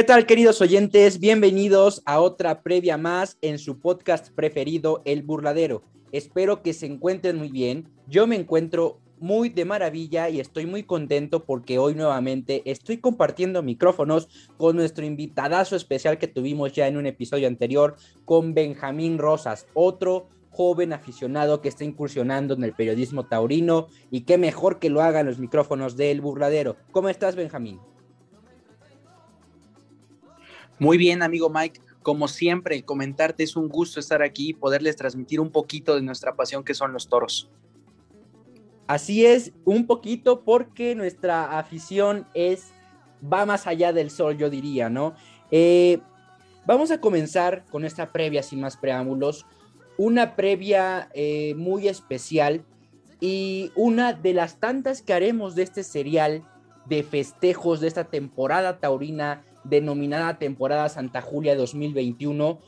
¿Qué tal, queridos oyentes? Bienvenidos a otra previa más en su podcast preferido, El Burladero. Espero que se encuentren muy bien. Yo me encuentro muy de maravilla y estoy muy contento porque hoy nuevamente estoy compartiendo micrófonos con nuestro invitadazo especial que tuvimos ya en un episodio anterior con Benjamín Rosas, otro joven aficionado que está incursionando en el periodismo taurino y qué mejor que lo hagan los micrófonos del burladero. ¿Cómo estás, Benjamín? Muy bien, amigo Mike. Como siempre, comentarte es un gusto estar aquí y poderles transmitir un poquito de nuestra pasión que son los toros. Así es, un poquito porque nuestra afición es, va más allá del sol, yo diría, ¿no? Eh, vamos a comenzar con esta previa sin más preámbulos, una previa eh, muy especial y una de las tantas que haremos de este serial de festejos de esta temporada taurina denominada temporada Santa Julia 2021.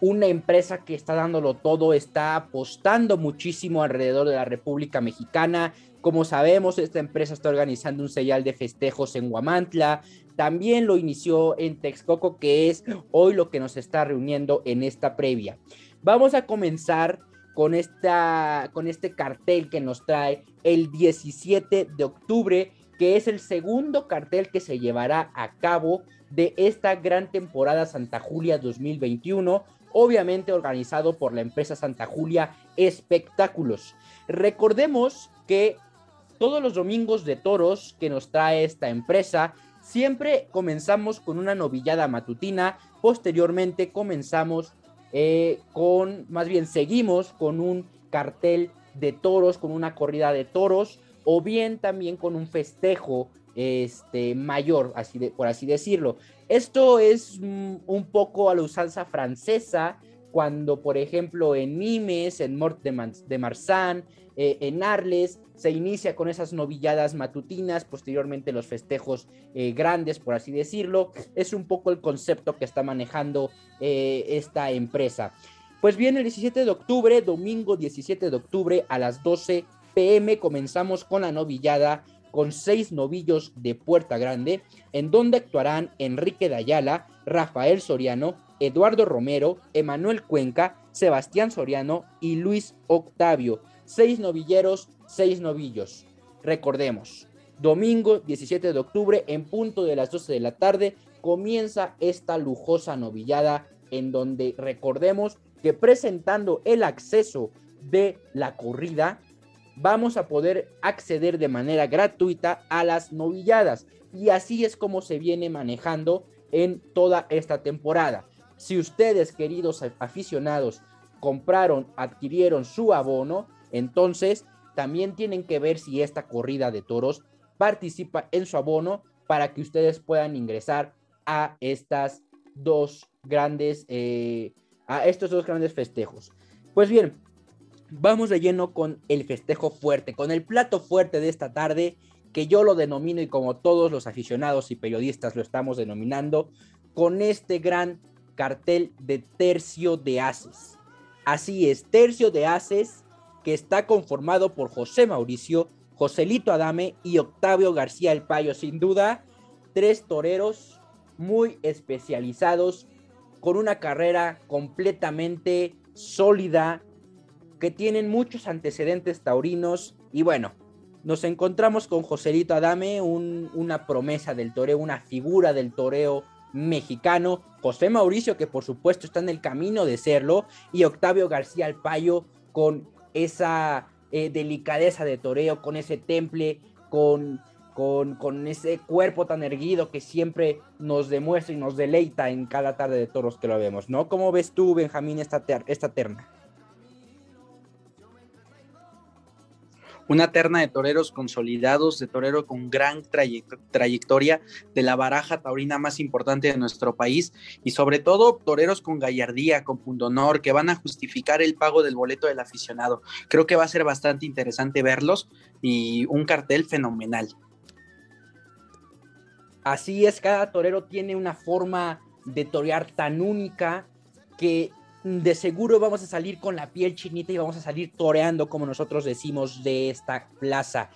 Una empresa que está dándolo todo, está apostando muchísimo alrededor de la República Mexicana. Como sabemos, esta empresa está organizando un serial de festejos en Huamantla. También lo inició en Texcoco, que es hoy lo que nos está reuniendo en esta previa. Vamos a comenzar con, esta, con este cartel que nos trae el 17 de octubre, que es el segundo cartel que se llevará a cabo de esta gran temporada Santa Julia 2021, obviamente organizado por la empresa Santa Julia Espectáculos. Recordemos que todos los domingos de toros que nos trae esta empresa, siempre comenzamos con una novillada matutina, posteriormente comenzamos eh, con, más bien seguimos con un cartel de toros, con una corrida de toros, o bien también con un festejo este, mayor, así de, por así decirlo. Esto es mm, un poco a la usanza francesa, cuando, por ejemplo, en Nimes, en Mort de, Marsan, eh, en Arles, se inicia con esas novilladas matutinas, posteriormente los festejos eh, grandes, por así decirlo. Es un poco el concepto que está manejando eh, esta empresa. Pues bien, el 17 de octubre, domingo 17 de octubre a las 12 pm, comenzamos con la novillada con seis novillos de Puerta Grande, en donde actuarán Enrique Dayala, Rafael Soriano, Eduardo Romero, Emanuel Cuenca, Sebastián Soriano y Luis Octavio. Seis novilleros, seis novillos. Recordemos, domingo 17 de octubre, en punto de las 12 de la tarde, comienza esta lujosa novillada en donde recordemos que presentando el acceso de la corrida, vamos a poder acceder de manera gratuita a las novilladas. Y así es como se viene manejando en toda esta temporada. Si ustedes, queridos aficionados, compraron, adquirieron su abono, entonces también tienen que ver si esta corrida de toros participa en su abono para que ustedes puedan ingresar a estas dos grandes, eh, a estos dos grandes festejos. Pues bien, vamos de lleno con el festejo fuerte, con el plato fuerte de esta tarde, que yo lo denomino y como todos los aficionados y periodistas lo estamos denominando, con este gran cartel de tercio de haces. Así es, tercio de haces que está conformado por José Mauricio, Joselito Adame y Octavio García El Payo. Sin duda, tres toreros muy especializados, con una carrera completamente sólida, que tienen muchos antecedentes taurinos y bueno, nos encontramos con Joselito Adame, una promesa del toreo, una figura del toreo mexicano, José Mauricio que por supuesto está en el camino de serlo y Octavio García Alpayo con esa eh, delicadeza de toreo, con ese temple, con, con, con, ese cuerpo tan erguido que siempre nos demuestra y nos deleita en cada tarde de toros que lo vemos, ¿no? ¿Cómo ves tú, Benjamín, esta, esta terna? Una terna de toreros consolidados, de torero con gran trayectoria, de la baraja taurina más importante de nuestro país y sobre todo toreros con gallardía, con pundonor, que van a justificar el pago del boleto del aficionado. Creo que va a ser bastante interesante verlos y un cartel fenomenal. Así es, cada torero tiene una forma de torear tan única que de seguro vamos a salir con la piel chinita y vamos a salir toreando, como nosotros decimos, de esta plaza.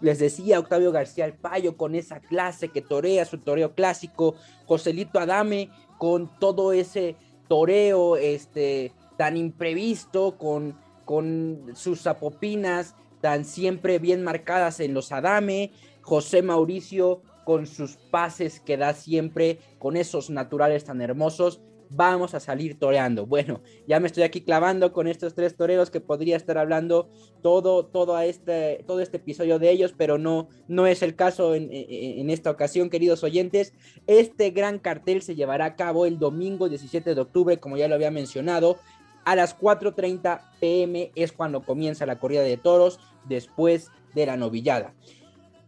les decía Octavio García el Payo con esa clase que torea su toreo clásico, Joselito Adame con todo ese toreo este, tan imprevisto, con, con sus apopinas tan siempre bien marcadas en los Adame, José Mauricio con sus pases que da siempre, con esos naturales tan hermosos, vamos a salir toreando. Bueno, ya me estoy aquí clavando con estos tres toreros que podría estar hablando todo, todo, este, todo este episodio de ellos, pero no, no es el caso en, en, esta ocasión, queridos oyentes. Este gran cartel se llevará a cabo el domingo 17 de octubre, como ya lo había mencionado. A las 4.30 pm es cuando comienza la corrida de toros después de la novillada.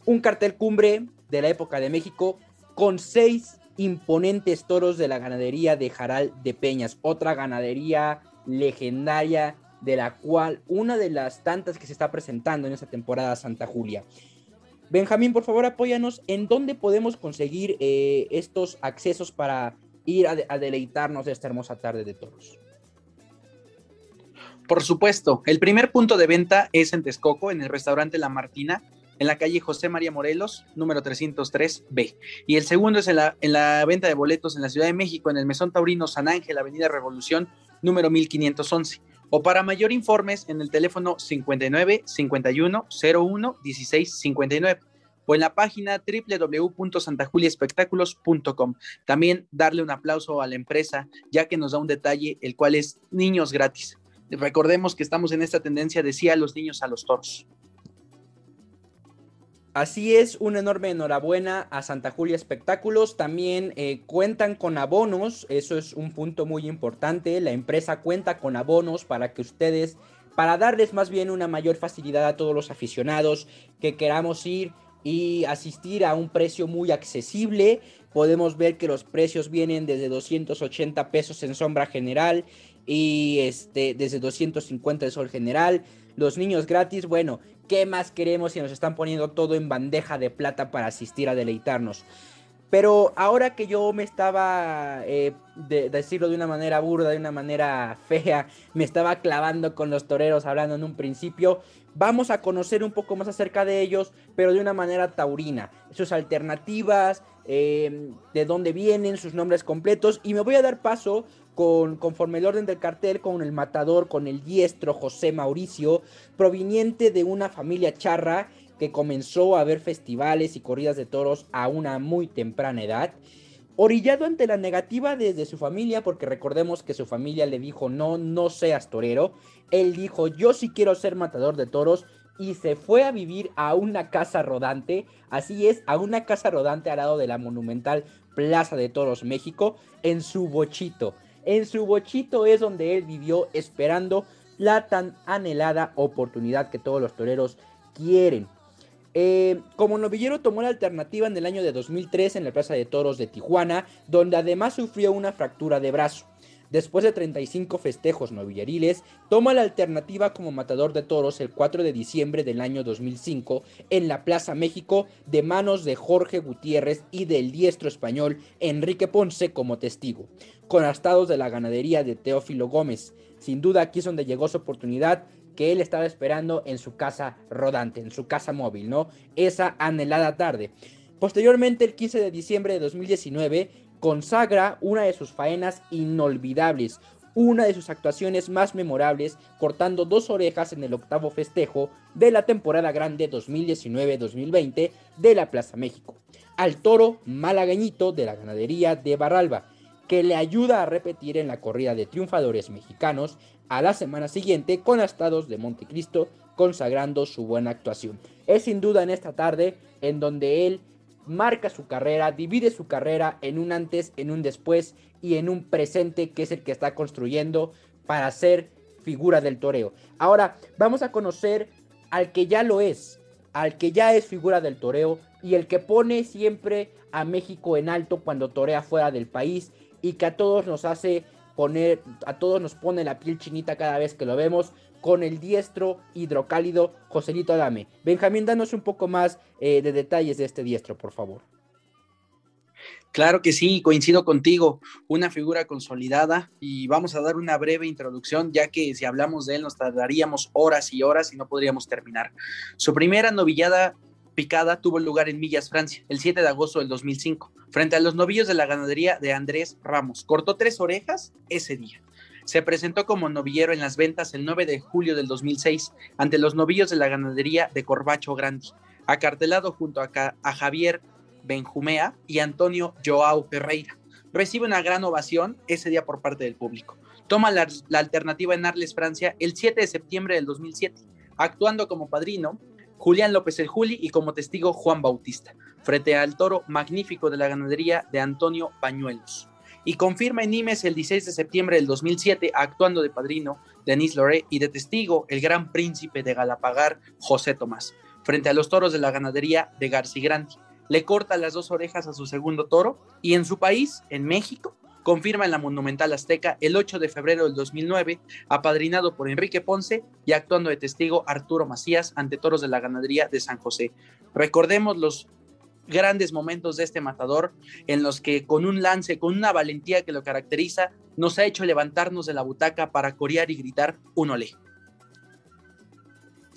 Un cartel cumbre de la época de México con seis imponentes toros de la ganadería de Jaral de Peñas, otra ganadería legendaria de la cual una de las tantas que se está presentando en esta temporada Santa Julia. Benjamín, por favor, apóyanos en dónde podemos conseguir eh, estos accesos para ir a, a deleitarnos de esta hermosa tarde de toros. Por supuesto, el primer punto de venta es en Texcoco, en el restaurante La Martina, en la calle José María Morelos, número 303B. Y el segundo es en la, en la venta de boletos en la Ciudad de México, en el Mesón Taurino San Ángel, Avenida Revolución, número 1511. O para mayor informes, en el teléfono 59 51 01 16 59 o en la página www.santajuliaespectáculos.com. También darle un aplauso a la empresa, ya que nos da un detalle, el cual es niños gratis. Recordemos que estamos en esta tendencia de los niños a los toros. Así es, una enorme enhorabuena a Santa Julia Espectáculos. También eh, cuentan con abonos, eso es un punto muy importante. La empresa cuenta con abonos para que ustedes, para darles más bien una mayor facilidad a todos los aficionados que queramos ir y asistir a un precio muy accesible. Podemos ver que los precios vienen desde 280 pesos en sombra general y este, desde 250 de sol general. Los niños gratis, bueno, ¿qué más queremos si nos están poniendo todo en bandeja de plata para asistir a deleitarnos? Pero ahora que yo me estaba, eh, de, decirlo de una manera burda, de una manera fea, me estaba clavando con los toreros hablando en un principio, vamos a conocer un poco más acerca de ellos, pero de una manera taurina, sus alternativas, eh, de dónde vienen, sus nombres completos, y me voy a dar paso con, conforme el orden del cartel, con el matador, con el diestro José Mauricio, proveniente de una familia charra que comenzó a ver festivales y corridas de toros a una muy temprana edad. Orillado ante la negativa desde su familia, porque recordemos que su familia le dijo no, no seas torero. Él dijo yo sí quiero ser matador de toros y se fue a vivir a una casa rodante, así es, a una casa rodante al lado de la monumental Plaza de Toros México, en su bochito. En su bochito es donde él vivió esperando la tan anhelada oportunidad que todos los toreros quieren. Eh, como novillero tomó la alternativa en el año de 2003 en la Plaza de Toros de Tijuana, donde además sufrió una fractura de brazo. Después de 35 festejos novilleriles, toma la alternativa como matador de toros el 4 de diciembre del año 2005 en la Plaza México de manos de Jorge Gutiérrez y del diestro español Enrique Ponce como testigo, con astados de la ganadería de Teófilo Gómez. Sin duda aquí es donde llegó su oportunidad que él estaba esperando en su casa rodante, en su casa móvil, ¿no? Esa anhelada tarde. Posteriormente, el 15 de diciembre de 2019, consagra una de sus faenas inolvidables, una de sus actuaciones más memorables, cortando dos orejas en el octavo festejo de la temporada grande 2019-2020 de la Plaza México, al toro malagueñito de la ganadería de Barralba, que le ayuda a repetir en la corrida de triunfadores mexicanos a la semana siguiente con astados de Montecristo, consagrando su buena actuación. Es sin duda en esta tarde en donde él marca su carrera, divide su carrera en un antes, en un después y en un presente que es el que está construyendo para ser figura del toreo. Ahora vamos a conocer al que ya lo es, al que ya es figura del toreo y el que pone siempre a México en alto cuando torea fuera del país y que a todos nos hace poner, a todos nos pone la piel chinita cada vez que lo vemos con el diestro hidrocálido Joselito Adame. Benjamín, danos un poco más eh, de detalles de este diestro, por favor. Claro que sí, coincido contigo, una figura consolidada y vamos a dar una breve introducción, ya que si hablamos de él nos tardaríamos horas y horas y no podríamos terminar. Su primera novillada tuvo lugar en Millas, Francia, el 7 de agosto del 2005, frente a los novillos de la ganadería de Andrés Ramos. Cortó tres orejas ese día. Se presentó como novillero en las ventas el 9 de julio del 2006 ante los novillos de la ganadería de Corbacho Grandi, acartelado junto a, a Javier Benjumea y Antonio Joao Ferreira. Recibe una gran ovación ese día por parte del público. Toma la, la alternativa en Arles, Francia, el 7 de septiembre del 2007, actuando como padrino Julián López el Juli y como testigo Juan Bautista, frente al toro magnífico de la ganadería de Antonio Pañuelos. Y confirma en Nimes el 16 de septiembre del 2007, actuando de padrino Denis Loré y de testigo el gran príncipe de Galapagar, José Tomás, frente a los toros de la ganadería de Grandi. Le corta las dos orejas a su segundo toro y en su país, en México, confirma en la Monumental Azteca el 8 de febrero del 2009, apadrinado por Enrique Ponce y actuando de testigo Arturo Macías ante toros de la ganadería de San José. Recordemos los grandes momentos de este matador en los que con un lance, con una valentía que lo caracteriza, nos ha hecho levantarnos de la butaca para corear y gritar un olé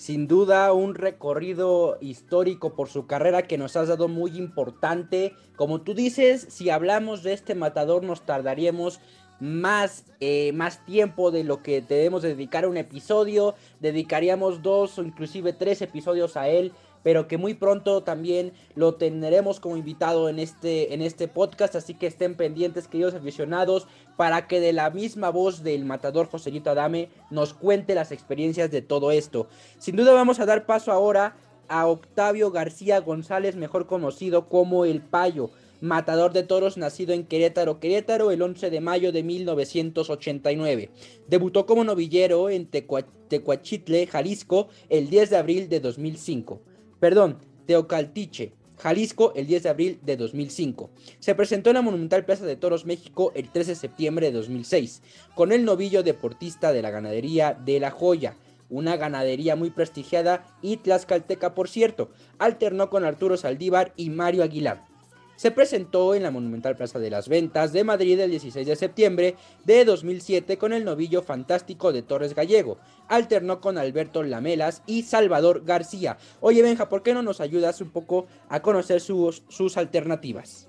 sin duda un recorrido histórico por su carrera que nos has dado muy importante. Como tú dices, si hablamos de este matador nos tardaríamos más, eh, más tiempo de lo que debemos dedicar a un episodio. Dedicaríamos dos o inclusive tres episodios a él pero que muy pronto también lo tendremos como invitado en este, en este podcast, así que estén pendientes, queridos aficionados, para que de la misma voz del matador Joselito Adame nos cuente las experiencias de todo esto. Sin duda vamos a dar paso ahora a Octavio García González, mejor conocido como El Payo, matador de toros nacido en Querétaro, Querétaro el 11 de mayo de 1989. Debutó como novillero en Tecuachitle, Jalisco, el 10 de abril de 2005 perdón, Teocaltiche, Jalisco, el 10 de abril de 2005. Se presentó en la Monumental Plaza de Toros México el 13 de septiembre de 2006, con el novillo deportista de la ganadería de La Joya, una ganadería muy prestigiada y tlaxcalteca por cierto. Alternó con Arturo Saldívar y Mario Aguilar se presentó en la Monumental Plaza de las Ventas de Madrid el 16 de septiembre de 2007 con el novillo fantástico de Torres Gallego. Alternó con Alberto Lamelas y Salvador García. Oye Benja, ¿por qué no nos ayudas un poco a conocer sus, alternativas?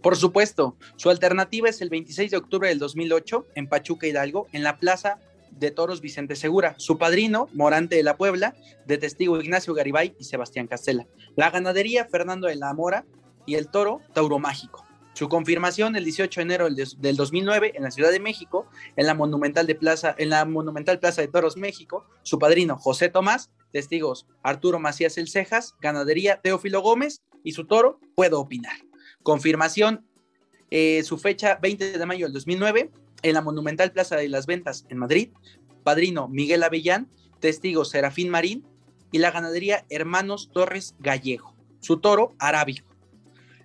Por supuesto, su alternativa es el 26 de octubre del 2008 en Pachuca Hidalgo, en la Plaza de Toros Vicente Segura, su padrino, Morante de la Puebla, de testigo Ignacio Garibay y Sebastián Castela. La ganadería, Fernando de la Mora y el toro, Tauro Mágico. Su confirmación el 18 de enero del 2009 en la Ciudad de México, en la Monumental, de Plaza, en la Monumental Plaza de Toros México, su padrino José Tomás, testigos Arturo Macías El Cejas, ganadería Teófilo Gómez y su toro Puedo Opinar. Confirmación, eh, su fecha 20 de mayo del 2009 en la Monumental Plaza de las Ventas en Madrid, padrino Miguel Avellán, testigo Serafín Marín y la ganadería Hermanos Torres Gallego, su toro arábigo.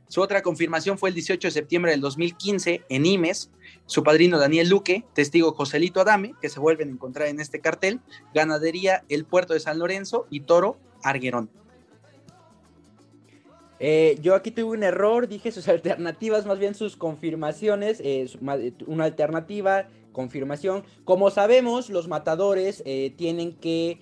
Su otra confirmación fue el 18 de septiembre del 2015 en Imes, su padrino Daniel Luque, testigo Joselito Adame, que se vuelven a encontrar en este cartel, ganadería El Puerto de San Lorenzo y toro Arguerón. Eh, yo aquí tuve un error, dije sus alternativas, más bien sus confirmaciones, eh, una alternativa, confirmación. Como sabemos, los matadores eh, tienen que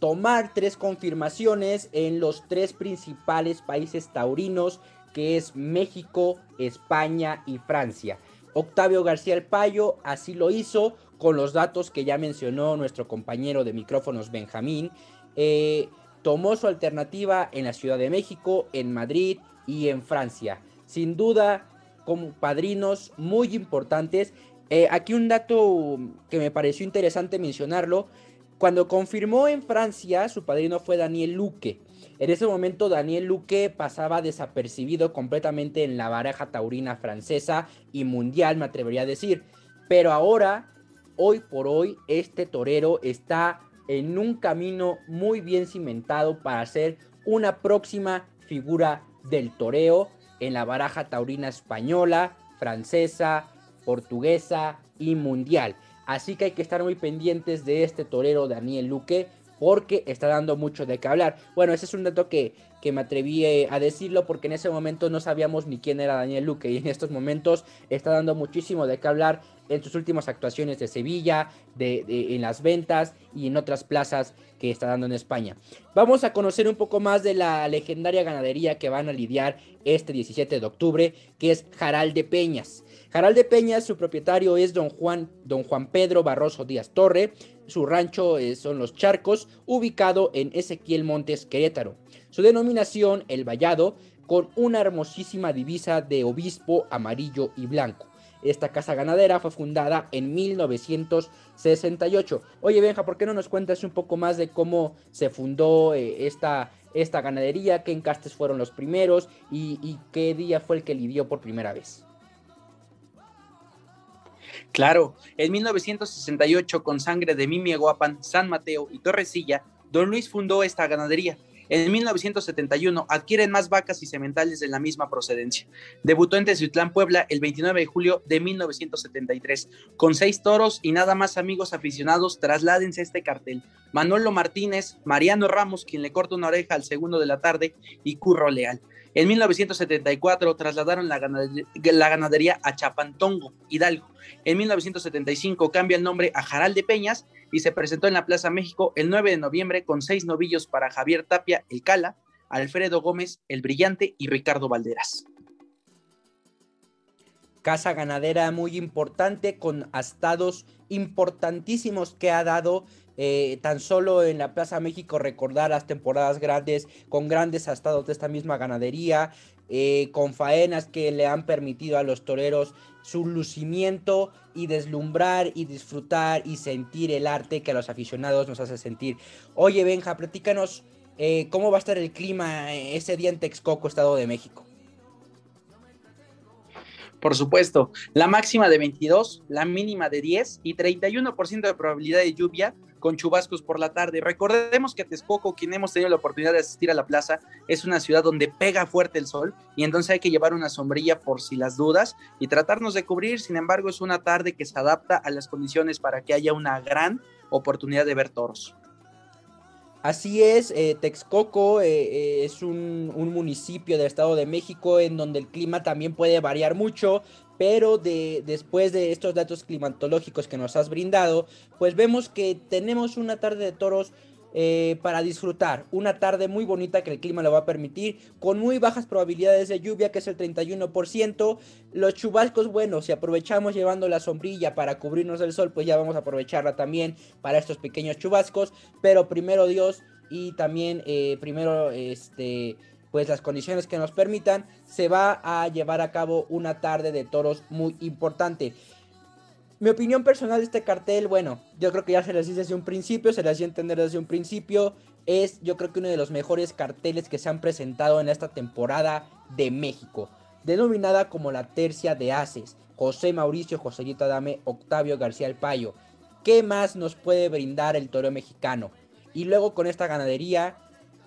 tomar tres confirmaciones en los tres principales países taurinos, que es México, España y Francia. Octavio García El Payo así lo hizo con los datos que ya mencionó nuestro compañero de micrófonos Benjamín tomó su alternativa en la Ciudad de México, en Madrid y en Francia. Sin duda, como padrinos muy importantes. Eh, aquí un dato que me pareció interesante mencionarlo. Cuando confirmó en Francia, su padrino fue Daniel Luque. En ese momento Daniel Luque pasaba desapercibido completamente en la baraja taurina francesa y mundial, me atrevería a decir. Pero ahora, hoy por hoy, este torero está en un camino muy bien cimentado para ser una próxima figura del toreo en la baraja taurina española, francesa, portuguesa y mundial. Así que hay que estar muy pendientes de este torero Daniel Luque porque está dando mucho de qué hablar. Bueno, ese es un dato que, que me atreví eh, a decirlo porque en ese momento no sabíamos ni quién era Daniel Luque y en estos momentos está dando muchísimo de qué hablar en sus últimas actuaciones de Sevilla, de, en las ventas y en otras plazas que está dando en España. Vamos a conocer un poco más de la legendaria ganadería que van a lidiar este 17 de octubre, que es Jaral de Peñas. Jaral de Peñas, su propietario es don Juan, don Juan Pedro Barroso Díaz Torre. Su rancho eh, son Los Charcos, ubicado en Ezequiel Montes, Querétaro. Su denominación, El Vallado, con una hermosísima divisa de obispo amarillo y blanco. Esta casa ganadera fue fundada en 1968. Oye, Benja, ¿por qué no nos cuentas un poco más de cómo se fundó eh, esta, esta ganadería? ¿Qué encastes fueron los primeros? Y, qué día fue el que lidió por primera vez? Claro, en 1968, con sangre de Mimieguapan, San Mateo y Torrecilla, don Luis fundó esta ganadería en 1971 adquieren más vacas y sementales de la misma procedencia. Debutó en Teciutlán, Puebla, el 29 de julio de 1973. Con seis toros y nada más amigos aficionados, trasládense este cartel. Manolo Martínez, Mariano Ramos, quien le corta una oreja al segundo de la tarde, y Curro Leal. En 1974 trasladaron la ganadería, a Chapantongo, Hidalgo. En 1975 cambia el nombre a Jaral de Peñas y se presentó en la Plaza México el 9 de noviembre con seis novillos para Javier Tapia, el Cala, Alfredo Gómez, el Brillante y Ricardo Valderas. Casa ganadera muy importante con astados importantísimos que ha dado eh, tan solo en la Plaza México recordar las temporadas grandes con grandes astados de esta misma ganadería, eh, con faenas que le han permitido a los toreros su lucimiento y deslumbrar y disfrutar y sentir el arte que a los aficionados nos hace sentir. Oye Benja, platícanos eh, cómo va a estar el clima ese día en Texcoco, Estado de México. Por supuesto, la máxima de 22, la mínima de 10 y 31% de probabilidad de lluvia con chubascos por la tarde. Recordemos que Texcoco, quien hemos tenido la oportunidad de asistir a la plaza, es una ciudad donde pega fuerte el sol y entonces hay que llevar una sombrilla por si las dudas y tratarnos de cubrir. Sin embargo, es una tarde que se adapta a las condiciones para que haya una gran oportunidad de ver toros. Así es, eh, Texcoco eh, eh, es un, municipio del Estado de México en donde el clima también puede variar mucho, pero de, después de estos datos climatológicos que nos has brindado, pues vemos que tenemos una tarde de toros eh, para disfrutar. Una tarde muy bonita que el clima lo va a permitir, con muy bajas probabilidades de lluvia, que es el 31%. Los chubascos, bueno, si aprovechamos llevando la sombrilla para cubrirnos del sol, pues ya vamos a aprovecharla también para estos pequeños chubascos. Pero primero Dios y también eh, primero este pues las condiciones que nos permitan, se va a llevar a cabo una tarde de toros muy importante. Mi opinión personal de este cartel, bueno, yo creo que ya se les dice desde un principio, se les dio a entender desde un principio, es yo creo que uno de los mejores carteles que se han presentado en esta temporada de México, denominada como la tercia de Aces, José Mauricio, Joselito Adame, Octavio García El Payo. ¿Qué más nos puede brindar el toro mexicano? Y luego con esta ganadería,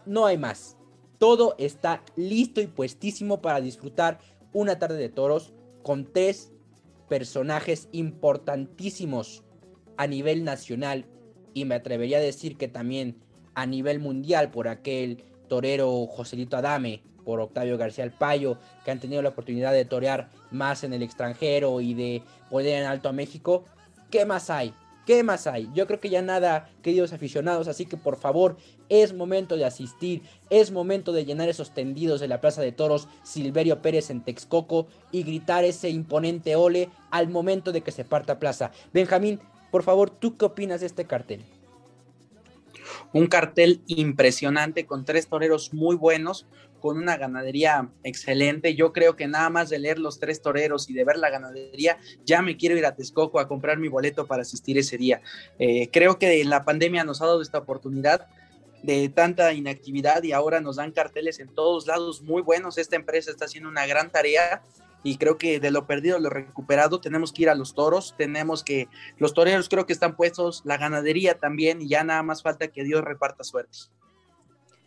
no hay más. Todo está listo y puestísimo para disfrutar una tarde de toros con tres personajes importantísimos a nivel nacional y me atrevería a decir que también a nivel mundial por aquel torero Joselito Adame, por Octavio García El Payo, que han tenido la oportunidad de torear más en el extranjero y de poder en alto a México. ¿Qué más hay? ¿Qué más hay? Yo creo que ya nada, queridos aficionados, así que por favor, es momento de asistir, es momento de llenar esos tendidos de la Plaza de Toros Silverio Pérez en Texcoco y gritar ese imponente ole al momento de que se parta plaza. Benjamín, por favor, ¿tú qué opinas de este cartel? Un cartel impresionante con tres toreros muy buenos, con una ganadería excelente. Yo creo que nada más de leer los tres toreros y de ver la ganadería, ya me quiero ir a Texcoco a comprar mi boleto para asistir ese día. Eh, creo que la pandemia nos ha dado esta oportunidad de tanta inactividad y ahora nos dan carteles en todos lados muy buenos. Esta empresa está haciendo una gran tarea y creo que de lo perdido, lo recuperado, tenemos que ir a los toros, tenemos que, los toreros creo que están puestos, la ganadería también y ya nada más falta que Dios reparta suertes.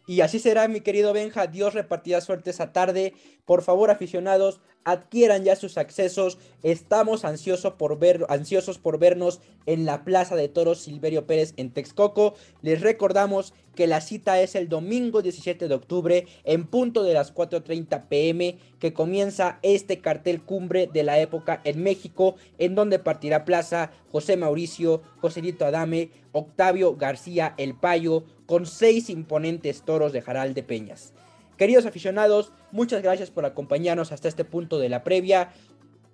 Y así será, mi querido Benja. Dios repartirá suerte esa tarde. Por favor, aficionados, adquieran ya sus accesos. Estamos ansiosos por, ver, ansiosos por vernos en la Plaza de Toros Silverio Pérez en Texcoco. Les recordamos que la cita es el domingo 17 de octubre en punto de las 4.30 pm que comienza este cartel cumbre de la época en México en donde partirá plaza José Mauricio, Joselito Adame, Octavio García El Payo con seis imponentes toros de Jaral de Peñas. Queridos aficionados, muchas gracias por acompañarnos hasta este punto de la previa.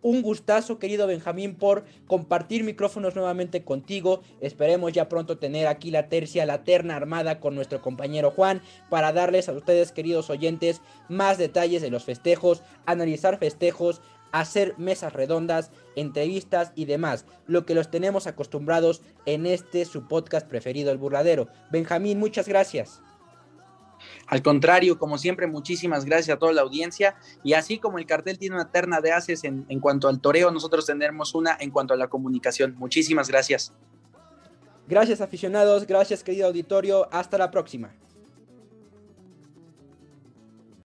Un gustazo, querido Benjamín, por compartir micrófonos nuevamente contigo. Esperemos ya pronto tener aquí la tercia, la terna armada con nuestro compañero Juan para darles a ustedes, queridos oyentes, más detalles de los festejos, analizar festejos, hacer mesas redondas, entrevistas y demás, lo que los tenemos acostumbrados en este su podcast preferido, El Burladero. Benjamín, muchas gracias. Al contrario, como siempre, muchísimas gracias a toda la audiencia. Y así como el cartel tiene una terna de haces en, cuanto al toreo, nosotros tendremos una en cuanto a la comunicación. Muchísimas gracias. Gracias aficionados, gracias querido auditorio, hasta la próxima.